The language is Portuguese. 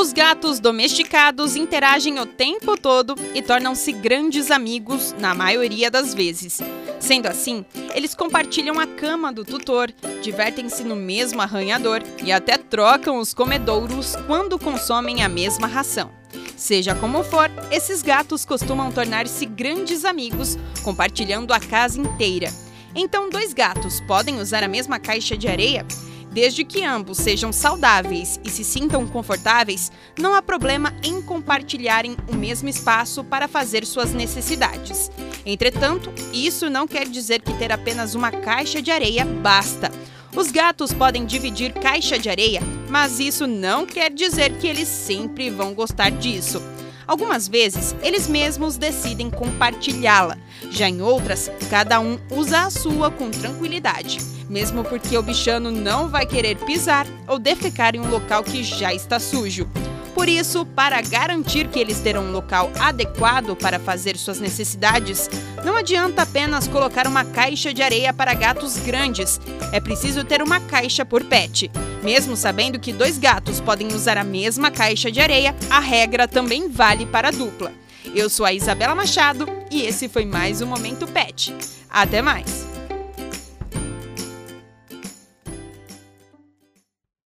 Os gatos domesticados interagem o tempo todo e tornam-se grandes amigos na maioria das vezes. Sendo assim, eles compartilham a cama do tutor, divertem-se no mesmo arranhador e até trocam os comedouros quando consomem a mesma ração. Seja como for, esses gatos costumam tornar-se grandes amigos, compartilhando a casa inteira. Então, dois gatos podem usar a mesma caixa de areia? Desde que ambos sejam saudáveis e se sintam confortáveis, não há problema em compartilharem o mesmo espaço para fazer suas necessidades. Entretanto, isso não quer dizer que ter apenas uma caixa de areia basta. Os gatos podem dividir caixa de areia, mas isso não quer dizer que eles sempre vão gostar disso. Algumas vezes, eles mesmos decidem compartilhá-la. Já em outras, cada um usa a sua com tranquilidade, mesmo porque o bichano não vai querer pisar ou defecar em um local que já está sujo. Por isso, para garantir que eles terão um local adequado para fazer suas necessidades, não adianta apenas colocar uma caixa de areia para gatos grandes. É preciso ter uma caixa por pet. Mesmo sabendo que dois gatos podem usar a mesma caixa de areia, a regra também vale para a dupla. Eu sou a Isabela Machado e esse foi mais um Momento Pet. Até mais!